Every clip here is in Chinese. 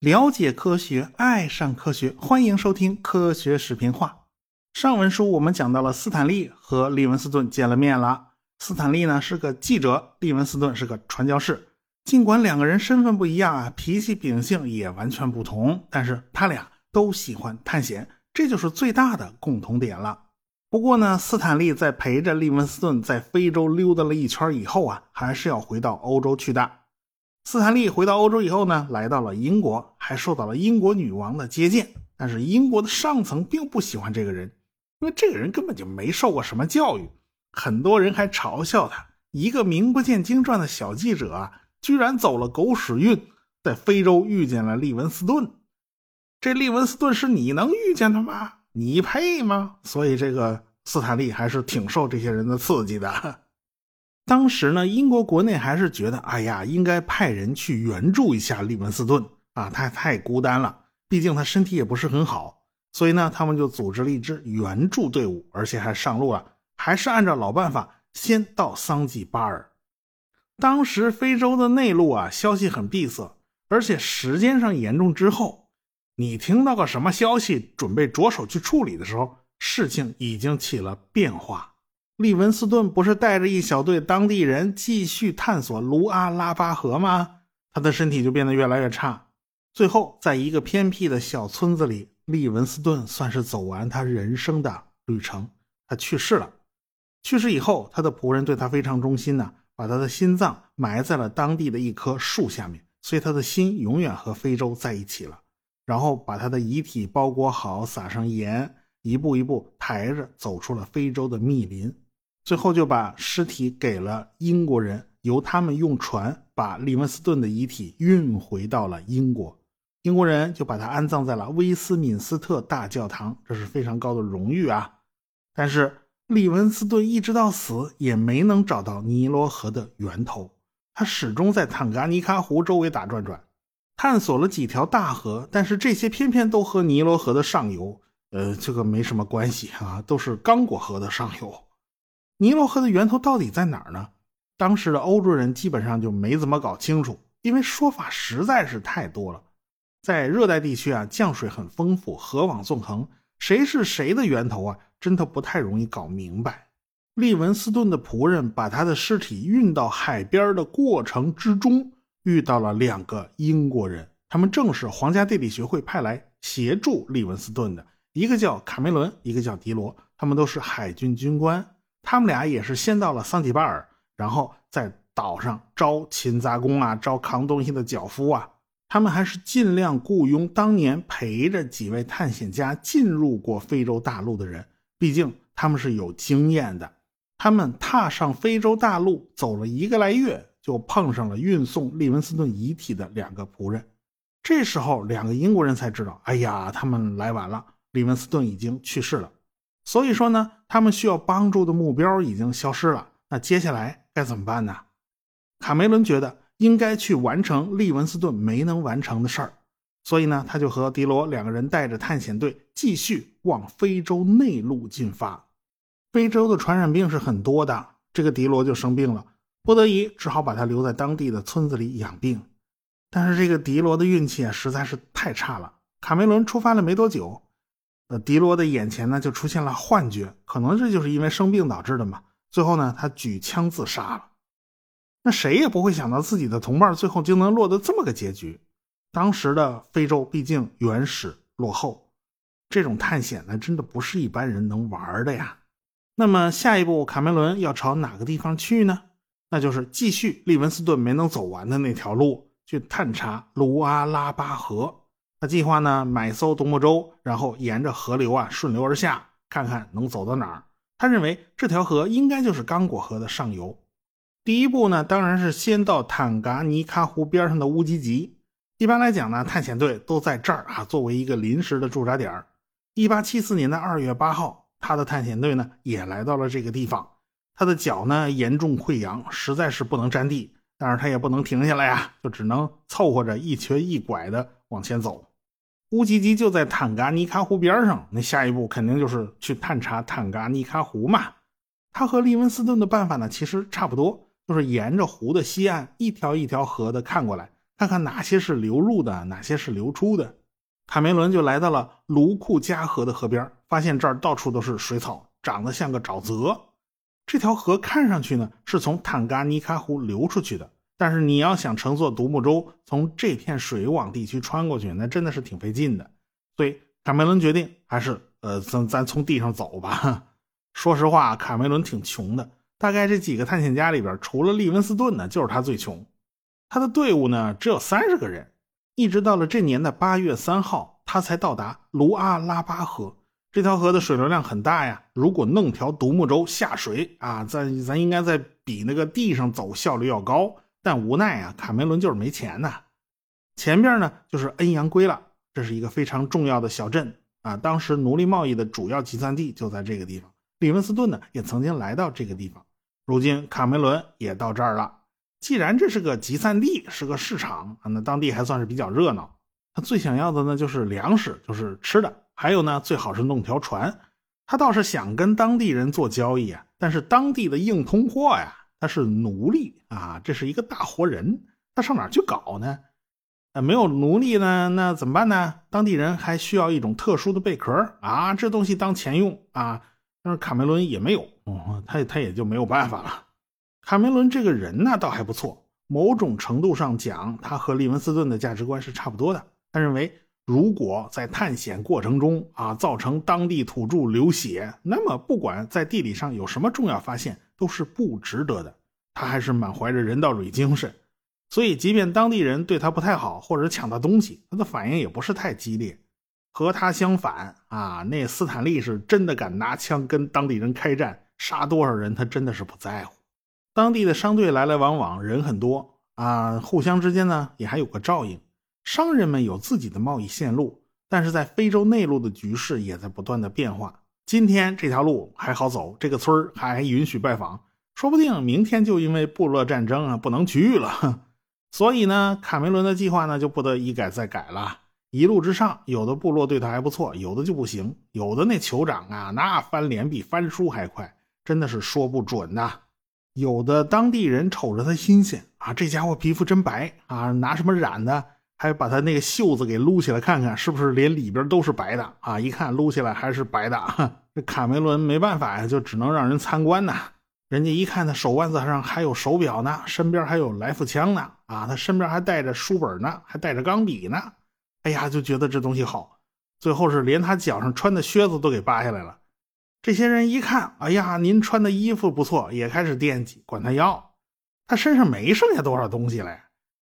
了解科学，爱上科学，欢迎收听科学视频化。上文书我们讲到了斯坦利和利文斯顿见了面了。斯坦利呢是个记者，利文斯顿是个传教士。尽管两个人身份不一样啊，脾气秉性也完全不同，但是他俩都喜欢探险，这就是最大的共同点了。不过呢，斯坦利在陪着利文斯顿在非洲溜达了一圈以后啊，还是要回到欧洲去的。斯坦利回到欧洲以后呢，来到了英国，还受到了英国女王的接见。但是英国的上层并不喜欢这个人，因为这个人根本就没受过什么教育。很多人还嘲笑他，一个名不见经传的小记者啊，居然走了狗屎运，在非洲遇见了利文斯顿。这利文斯顿是你能遇见的吗？你配吗？所以这个斯坦利还是挺受这些人的刺激的。当时呢，英国国内还是觉得，哎呀，应该派人去援助一下利文斯顿啊，他太孤单了，毕竟他身体也不是很好，所以呢，他们就组织了一支援助队伍，而且还上路了，还是按照老办法，先到桑吉巴尔。当时非洲的内陆啊，消息很闭塞，而且时间上严重之后，你听到个什么消息，准备着手去处理的时候，事情已经起了变化。利文斯顿不是带着一小队当地人继续探索卢阿拉巴河吗？他的身体就变得越来越差，最后在一个偏僻的小村子里，利文斯顿算是走完他人生的旅程，他去世了。去世以后，他的仆人对他非常忠心呐，把他的心脏埋在了当地的一棵树下面，所以他的心永远和非洲在一起了。然后把他的遗体包裹好，撒上盐，一步一步抬着走出了非洲的密林。最后就把尸体给了英国人，由他们用船把利文斯顿的遗体运回到了英国。英国人就把他安葬在了威斯敏斯特大教堂，这是非常高的荣誉啊。但是利文斯顿一直到死也没能找到尼罗河的源头，他始终在坦噶尼卡湖周围打转转，探索了几条大河，但是这些偏偏都和尼罗河的上游，呃，这个没什么关系啊，都是刚果河的上游。尼罗河的源头到底在哪儿呢？当时的欧洲人基本上就没怎么搞清楚，因为说法实在是太多了。在热带地区啊，降水很丰富，河网纵横，谁是谁的源头啊，真的不太容易搞明白。利文斯顿的仆人把他的尸体运到海边的过程之中，遇到了两个英国人，他们正是皇家地理学会派来协助利文斯顿的，一个叫卡梅伦，一个叫迪罗，他们都是海军军官。他们俩也是先到了桑吉巴尔，然后在岛上招勤杂工啊，招扛东西的脚夫啊。他们还是尽量雇佣当年陪着几位探险家进入过非洲大陆的人，毕竟他们是有经验的。他们踏上非洲大陆走了一个来月，就碰上了运送利文斯顿遗体的两个仆人。这时候，两个英国人才知道，哎呀，他们来晚了，利文斯顿已经去世了。所以说呢，他们需要帮助的目标已经消失了。那接下来该怎么办呢？卡梅伦觉得应该去完成利文斯顿没能完成的事儿，所以呢，他就和迪罗两个人带着探险队继续往非洲内陆进发。非洲的传染病是很多的，这个迪罗就生病了，不得已只好把他留在当地的村子里养病。但是这个迪罗的运气啊实在是太差了。卡梅伦出发了没多久。呃，迪罗的眼前呢就出现了幻觉，可能这就是因为生病导致的嘛。最后呢，他举枪自杀了。那谁也不会想到自己的同伴最后就能落得这么个结局。当时的非洲毕竟原始落后，这种探险呢，真的不是一般人能玩的呀。那么下一步，卡梅伦要朝哪个地方去呢？那就是继续利文斯顿没能走完的那条路，去探查卢阿拉巴河。他计划呢买艘独木舟，然后沿着河流啊顺流而下，看看能走到哪儿。他认为这条河应该就是刚果河的上游。第一步呢，当然是先到坦噶尼卡湖边上的乌吉吉。一般来讲呢，探险队都在这儿啊作为一个临时的驻扎点。一八七四年的二月八号，他的探险队呢也来到了这个地方。他的脚呢严重溃疡，实在是不能沾地，但是他也不能停下来呀，就只能凑合着一瘸一拐的往前走。乌吉吉就在坦噶尼卡湖边上，那下一步肯定就是去探查坦噶尼卡湖嘛。他和利文斯顿的办法呢，其实差不多，就是沿着湖的西岸一条一条河的看过来，看看哪些是流入的，哪些是流出的。卡梅伦就来到了卢库加河的河边，发现这儿到处都是水草，长得像个沼泽。这条河看上去呢是从坦嘎尼卡湖流出去的，但是你要想乘坐独木舟从这片水网地区穿过去，那真的是挺费劲的。所以卡梅伦决定还是呃，咱咱从地上走吧。说实话，卡梅伦挺穷的，大概这几个探险家里边，除了利文斯顿呢，就是他最穷。他的队伍呢只有三十个人。一直到了这年的八月三号，他才到达卢阿拉巴河。这条河的水流量很大呀，如果弄条独木舟下水啊，咱咱应该在比那个地上走效率要高。但无奈啊，卡梅伦就是没钱呐。前边呢就是恩阳圭了，这是一个非常重要的小镇啊，当时奴隶贸易的主要集散地就在这个地方。李文斯顿呢也曾经来到这个地方，如今卡梅伦也到这儿了。既然这是个集散地，是个市场啊，那当地还算是比较热闹。他最想要的呢，就是粮食，就是吃的，还有呢，最好是弄条船。他倒是想跟当地人做交易啊，但是当地的硬通货呀，他是奴隶啊，这是一个大活人，他上哪去搞呢？啊，没有奴隶呢，那怎么办呢？当地人还需要一种特殊的贝壳啊，这东西当钱用啊，但是卡梅伦也没有，他他也就没有办法了。卡梅伦这个人呢，倒还不错。某种程度上讲，他和利文斯顿的价值观是差不多的。他认为，如果在探险过程中啊，造成当地土著流血，那么不管在地理上有什么重要发现，都是不值得的。他还是满怀着人道主义精神，所以即便当地人对他不太好，或者抢他东西，他的反应也不是太激烈。和他相反啊，那斯坦利是真的敢拿枪跟当地人开战，杀多少人他真的是不在乎。当地的商队来来往往，人很多啊，互相之间呢也还有个照应。商人们有自己的贸易线路，但是在非洲内陆的局势也在不断的变化。今天这条路还好走，这个村儿还允许拜访，说不定明天就因为部落战争啊不能去了。所以呢，卡梅伦的计划呢就不得一改再改了。一路之上，有的部落对他还不错，有的就不行，有的那酋长啊，那翻脸比翻书还快，真的是说不准呐。有的当地人瞅着他新鲜啊，这家伙皮肤真白啊，拿什么染的？还把他那个袖子给撸起来看看，是不是连里边都是白的啊？一看撸起来还是白的。这卡梅伦没办法呀，就只能让人参观呐。人家一看他手腕子上还有手表呢，身边还有来福枪呢，啊，他身边还带着书本呢，还带着钢笔呢。哎呀，就觉得这东西好。最后是连他脚上穿的靴子都给扒下来了。这些人一看，哎呀，您穿的衣服不错，也开始惦记，管他要。他身上没剩下多少东西了呀，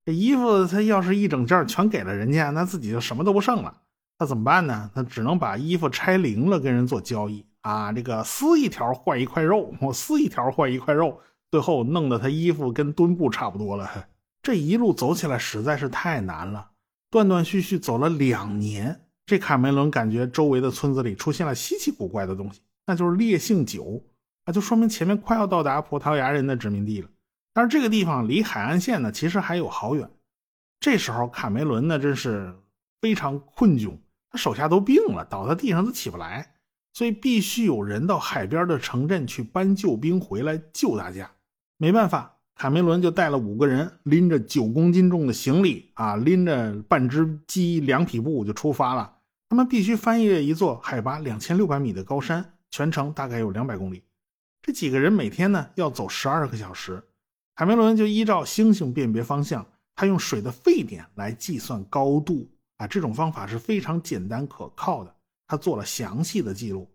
这衣服他要是一整件全给了人家，那自己就什么都不剩了。那怎么办呢？他只能把衣服拆零了，跟人做交易啊。这个撕一条换一块肉，我撕一条换一块肉，最后弄得他衣服跟墩布差不多了。这一路走起来实在是太难了，断断续续走了两年。这卡梅伦感觉周围的村子里出现了稀奇古怪的东西。那就是烈性酒，那就说明前面快要到达葡萄牙人的殖民地了。但是这个地方离海岸线呢，其实还有好远。这时候卡梅伦呢，真是非常困窘，他手下都病了，倒在地上都起不来，所以必须有人到海边的城镇去搬救兵回来救大家。没办法，卡梅伦就带了五个人，拎着九公斤重的行李啊，拎着半只鸡两匹布就出发了。他们必须翻越一座海拔两千六百米的高山。全程大概有两百公里，这几个人每天呢要走十二个小时。海梅伦就依照星星辨别方向，他用水的沸点来计算高度啊，这种方法是非常简单可靠的。他做了详细的记录。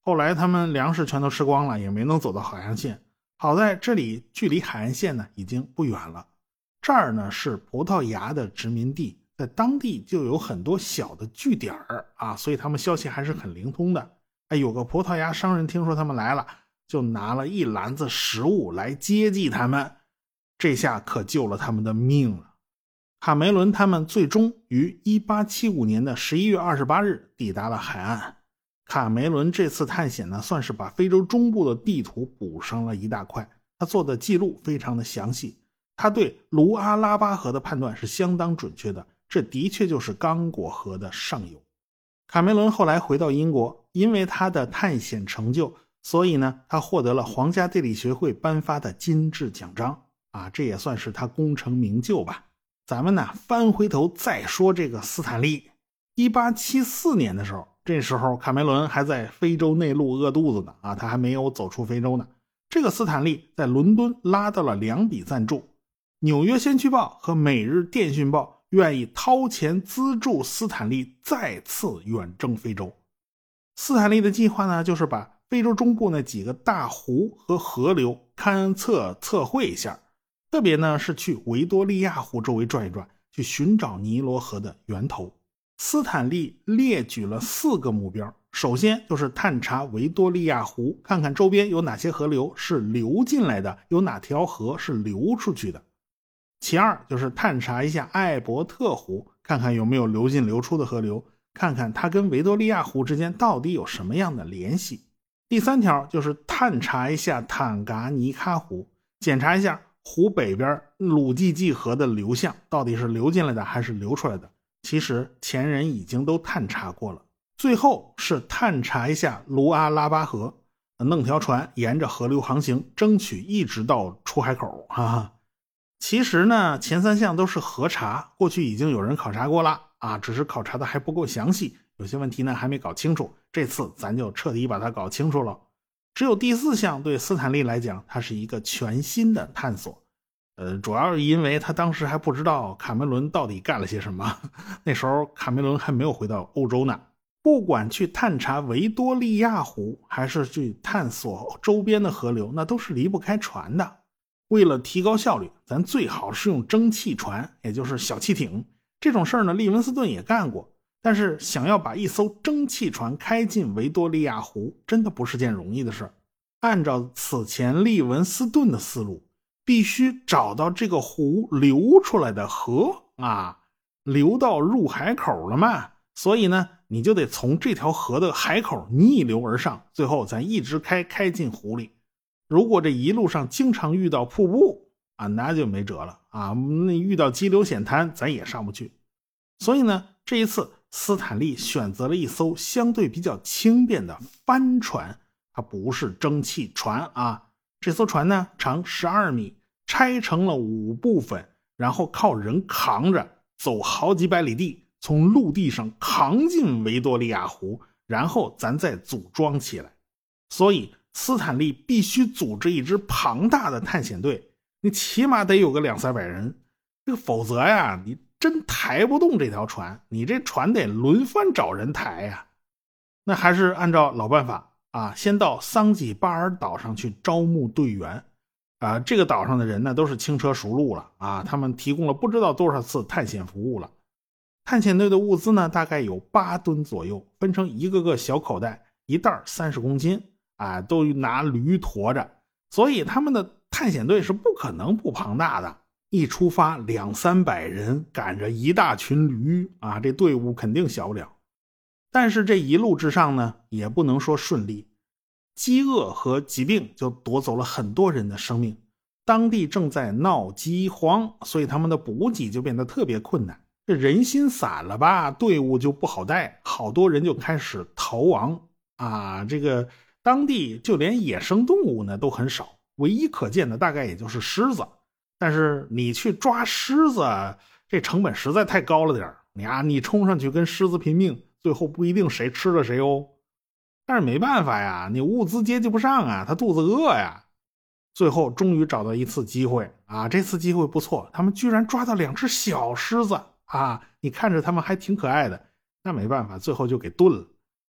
后来他们粮食全都吃光了，也没能走到海岸线。好在这里距离海岸线呢已经不远了。这儿呢是葡萄牙的殖民地，在当地就有很多小的据点儿啊，所以他们消息还是很灵通的。哎，有个葡萄牙商人听说他们来了，就拿了一篮子食物来接济他们，这下可救了他们的命了。卡梅伦他们最终于1875年的11月28日抵达了海岸。卡梅伦这次探险呢，算是把非洲中部的地图补上了一大块。他做的记录非常的详细，他对卢阿拉巴河的判断是相当准确的，这的确就是刚果河的上游。卡梅伦后来回到英国，因为他的探险成就，所以呢，他获得了皇家地理学会颁发的金质奖章啊，这也算是他功成名就吧。咱们呢，翻回头再说这个斯坦利。一八七四年的时候，这时候卡梅伦还在非洲内陆饿肚子呢啊，他还没有走出非洲呢。这个斯坦利在伦敦拉到了两笔赞助，《纽约先驱报》和《每日电讯报》愿意掏钱资助斯坦利再次远征非洲。斯坦利的计划呢，就是把非洲中部那几个大湖和河流勘测测绘一下，特别呢是去维多利亚湖周围转一转，去寻找尼罗河的源头。斯坦利列举了四个目标，首先就是探查维多利亚湖，看看周边有哪些河流是流进来的，有哪条河是流出去的。其二就是探查一下艾伯特湖，看看有没有流进流出的河流。看看它跟维多利亚湖之间到底有什么样的联系。第三条就是探查一下坦噶尼喀湖，检查一下湖北边鲁济济河的流向到底是流进来的还是流出来的。其实前人已经都探查过了。最后是探查一下卢阿拉巴河，弄条船沿着河流航行，争取一直到出海口。哈哈，其实呢，前三项都是核查，过去已经有人考察过了。啊，只是考察的还不够详细，有些问题呢还没搞清楚。这次咱就彻底把它搞清楚了。只有第四项对斯坦利来讲，它是一个全新的探索。呃，主要是因为他当时还不知道卡梅伦到底干了些什么。那时候卡梅伦还没有回到欧洲呢。不管去探查维多利亚湖，还是去探索周边的河流，那都是离不开船的。为了提高效率，咱最好是用蒸汽船，也就是小汽艇。这种事儿呢，利文斯顿也干过，但是想要把一艘蒸汽船开进维多利亚湖，真的不是件容易的事儿。按照此前利文斯顿的思路，必须找到这个湖流出来的河啊，流到入海口了嘛，所以呢，你就得从这条河的海口逆流而上，最后咱一直开开进湖里。如果这一路上经常遇到瀑布，啊，那就没辙了啊！那遇到激流险滩，咱也上不去。所以呢，这一次斯坦利选择了一艘相对比较轻便的帆船，它不是蒸汽船啊。这艘船呢，长十二米，拆成了五部分，然后靠人扛着走好几百里地，从陆地上扛进维多利亚湖，然后咱再组装起来。所以，斯坦利必须组织一支庞大的探险队。你起码得有个两三百人，这个否则呀，你真抬不动这条船。你这船得轮番找人抬呀。那还是按照老办法啊，先到桑吉巴尔岛上去招募队员。啊，这个岛上的人呢，都是轻车熟路了啊，他们提供了不知道多少次探险服务了。探险队的物资呢，大概有八吨左右，分成一个个小口袋，一袋三十公斤，啊，都拿驴驮着，所以他们的。探险队是不可能不庞大的，一出发两三百人赶着一大群驴啊，这队伍肯定小不了。但是这一路之上呢，也不能说顺利，饥饿和疾病就夺走了很多人的生命。当地正在闹饥荒，所以他们的补给就变得特别困难。这人心散了吧，队伍就不好带，好多人就开始逃亡啊。这个当地就连野生动物呢都很少。唯一可见的大概也就是狮子，但是你去抓狮子，这成本实在太高了点你啊，你冲上去跟狮子拼命，最后不一定谁吃了谁哦。但是没办法呀，你物资接济不上啊，他肚子饿呀。最后终于找到一次机会啊，这次机会不错，他们居然抓到两只小狮子啊！你看着他们还挺可爱的，那没办法，最后就给炖了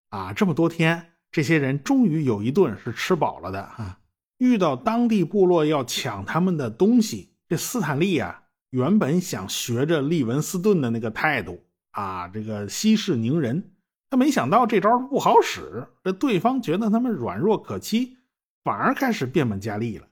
啊。这么多天，这些人终于有一顿是吃饱了的啊。遇到当地部落要抢他们的东西，这斯坦利啊，原本想学着利文斯顿的那个态度啊，这个息事宁人，他没想到这招不好使，这对方觉得他们软弱可欺，反而开始变本加厉了。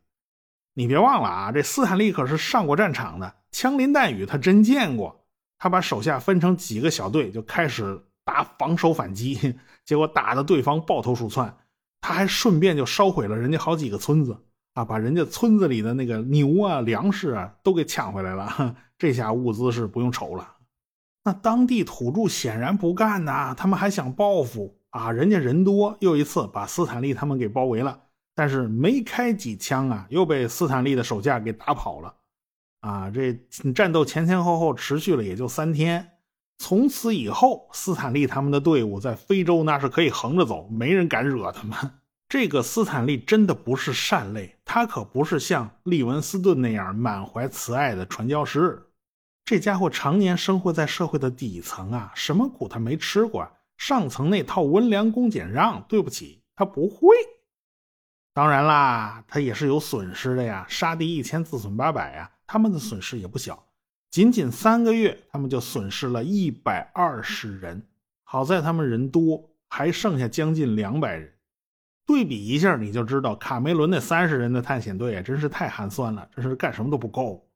你别忘了啊，这斯坦利可是上过战场的，枪林弹雨他真见过。他把手下分成几个小队，就开始打防守反击，结果打的对方抱头鼠窜。他还顺便就烧毁了人家好几个村子啊，把人家村子里的那个牛啊、粮食啊都给抢回来了。这下物资是不用愁了。那当地土著显然不干呐，他们还想报复啊，人家人多，又一次把斯坦利他们给包围了。但是没开几枪啊，又被斯坦利的手下给打跑了。啊，这战斗前前后后持续了也就三天。从此以后，斯坦利他们的队伍在非洲那是可以横着走，没人敢惹他们。这个斯坦利真的不是善类，他可不是像利文斯顿那样满怀慈爱的传教士。这家伙常年生活在社会的底层啊，什么苦他没吃过？上层那套温良恭俭让，对不起，他不会。当然啦，他也是有损失的呀，杀敌一千，自损八百呀，他们的损失也不小。仅仅三个月，他们就损失了一百二十人。好在他们人多，还剩下将近两百人。对比一下，你就知道卡梅伦那三十人的探险队也真是太寒酸了，真是干什么都不够。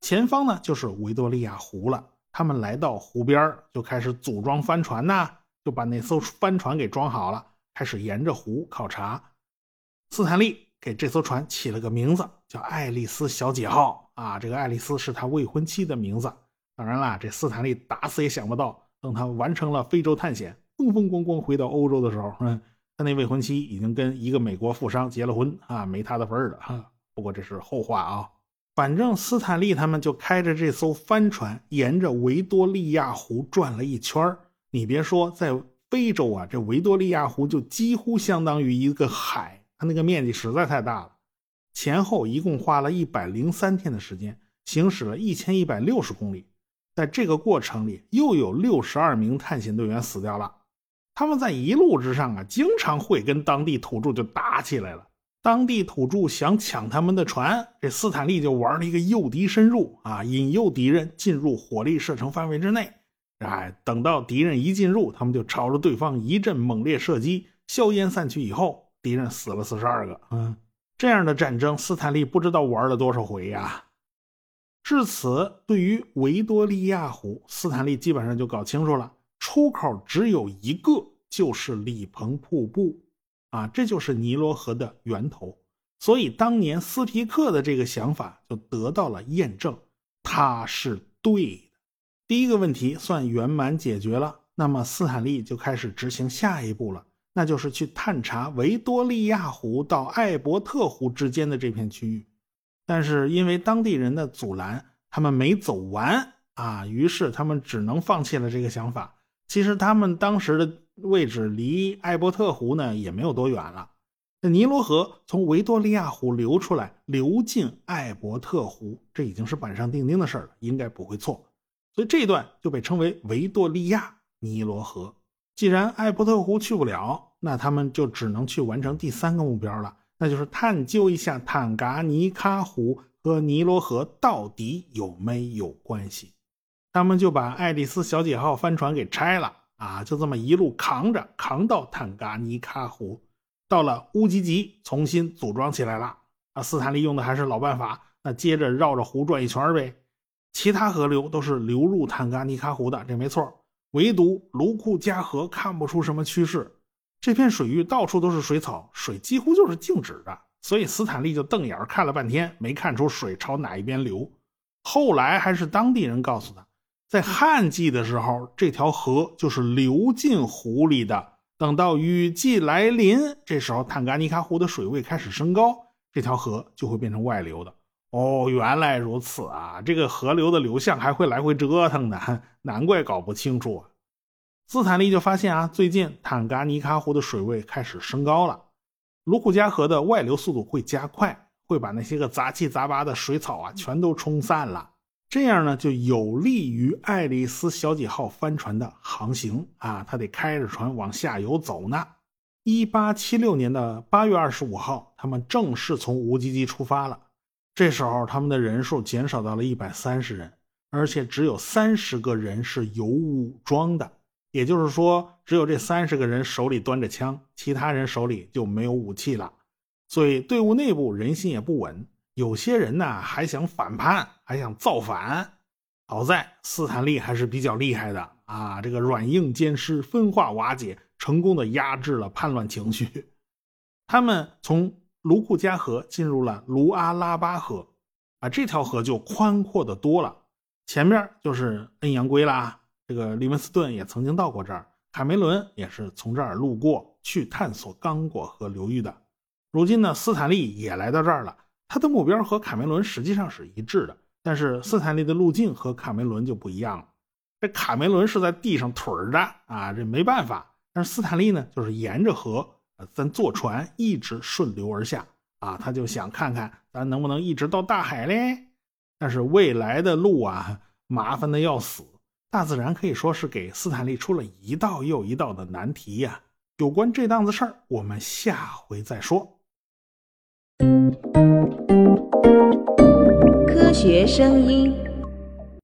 前方呢就是维多利亚湖了，他们来到湖边就开始组装帆船呐，就把那艘帆船给装好了，开始沿着湖考察。斯坦利给这艘船起了个名字，叫爱丽丝小姐号啊，这个爱丽丝是他未婚妻的名字。当然啦，这斯坦利打死也想不到，等他完成了非洲探险，风风光光回到欧洲的时候，嗯。他那未婚妻已经跟一个美国富商结了婚啊，没他的份儿了哈。不过这是后话啊。反正斯坦利他们就开着这艘帆船，沿着维多利亚湖转了一圈你别说，在非洲啊，这维多利亚湖就几乎相当于一个海，它那个面积实在太大了。前后一共花了一百零三天的时间，行驶了一千一百六十公里。在这个过程里，又有六十二名探险队员死掉了。他们在一路之上啊，经常会跟当地土著就打起来了。当地土著想抢他们的船，这斯坦利就玩了一个诱敌深入啊，引诱敌人进入火力射程范围之内。哎，等到敌人一进入，他们就朝着对方一阵猛烈射击。硝烟散去以后，敌人死了四十二个。嗯，这样的战争，斯坦利不知道玩了多少回呀。至此，对于维多利亚湖，斯坦利基本上就搞清楚了。出口只有一个，就是里蓬瀑布，啊，这就是尼罗河的源头。所以当年斯皮克的这个想法就得到了验证，他是对的。第一个问题算圆满解决了，那么斯坦利就开始执行下一步了，那就是去探查维多利亚湖到艾伯特湖之间的这片区域。但是因为当地人的阻拦，他们没走完啊，于是他们只能放弃了这个想法。其实他们当时的位置离艾伯特湖呢也没有多远了。那尼罗河从维多利亚湖流出来，流进艾伯特湖，这已经是板上钉钉的事了，应该不会错。所以这一段就被称为维多利亚尼罗河。既然艾伯特湖去不了，那他们就只能去完成第三个目标了，那就是探究一下坦噶尼喀湖和尼罗河到底有没有关系。他们就把爱丽丝小姐号帆船给拆了啊，就这么一路扛着，扛到坦噶尼喀湖，到了乌吉吉，重新组装起来了。啊，斯坦利用的还是老办法，那接着绕着湖转一圈呗。其他河流都是流入坦噶尼喀湖的，这没错。唯独卢库加河看不出什么趋势，这片水域到处都是水草，水几乎就是静止的。所以斯坦利就瞪眼看了半天，没看出水朝哪一边流。后来还是当地人告诉他。在旱季的时候，这条河就是流进湖里的。等到雨季来临，这时候坦噶尼卡湖的水位开始升高，这条河就会变成外流的。哦，原来如此啊！这个河流的流向还会来回折腾的，难怪搞不清楚啊。斯坦利就发现啊，最近坦噶尼卡湖的水位开始升高了，卢库加河的外流速度会加快，会把那些个杂七杂八的水草啊全都冲散了。这样呢，就有利于爱丽丝小姐号帆船的航行啊，它得开着船往下游走呢。一八七六年的八月二十五号，他们正式从乌吉吉出发了。这时候，他们的人数减少到了一百三十人，而且只有三十个人是有武装的，也就是说，只有这三十个人手里端着枪，其他人手里就没有武器了。所以，队伍内部人心也不稳。有些人呢还想反叛，还想造反。好在斯坦利还是比较厉害的啊，这个软硬兼施，分化瓦解，成功的压制了叛乱情绪。他们从卢库加河进入了卢阿拉巴河，啊，这条河就宽阔的多了。前面就是恩阳圭啦，这个利文斯顿也曾经到过这儿。卡梅伦也是从这儿路过去探索刚果河流域的。如今呢，斯坦利也来到这儿了，他的目标和卡梅伦实际上是一致的，但是斯坦利的路径和卡梅伦就不一样了。这卡梅伦是在地上腿着啊，这没办法。但是斯坦利呢，就是沿着河，咱坐船一直顺流而下啊，他就想看看咱能不能一直到大海嘞。但是未来的路啊，麻烦的要死。大自然可以说是给斯坦利出了一道又一道的难题呀。有关这档子事儿，我们下回再说。学声音。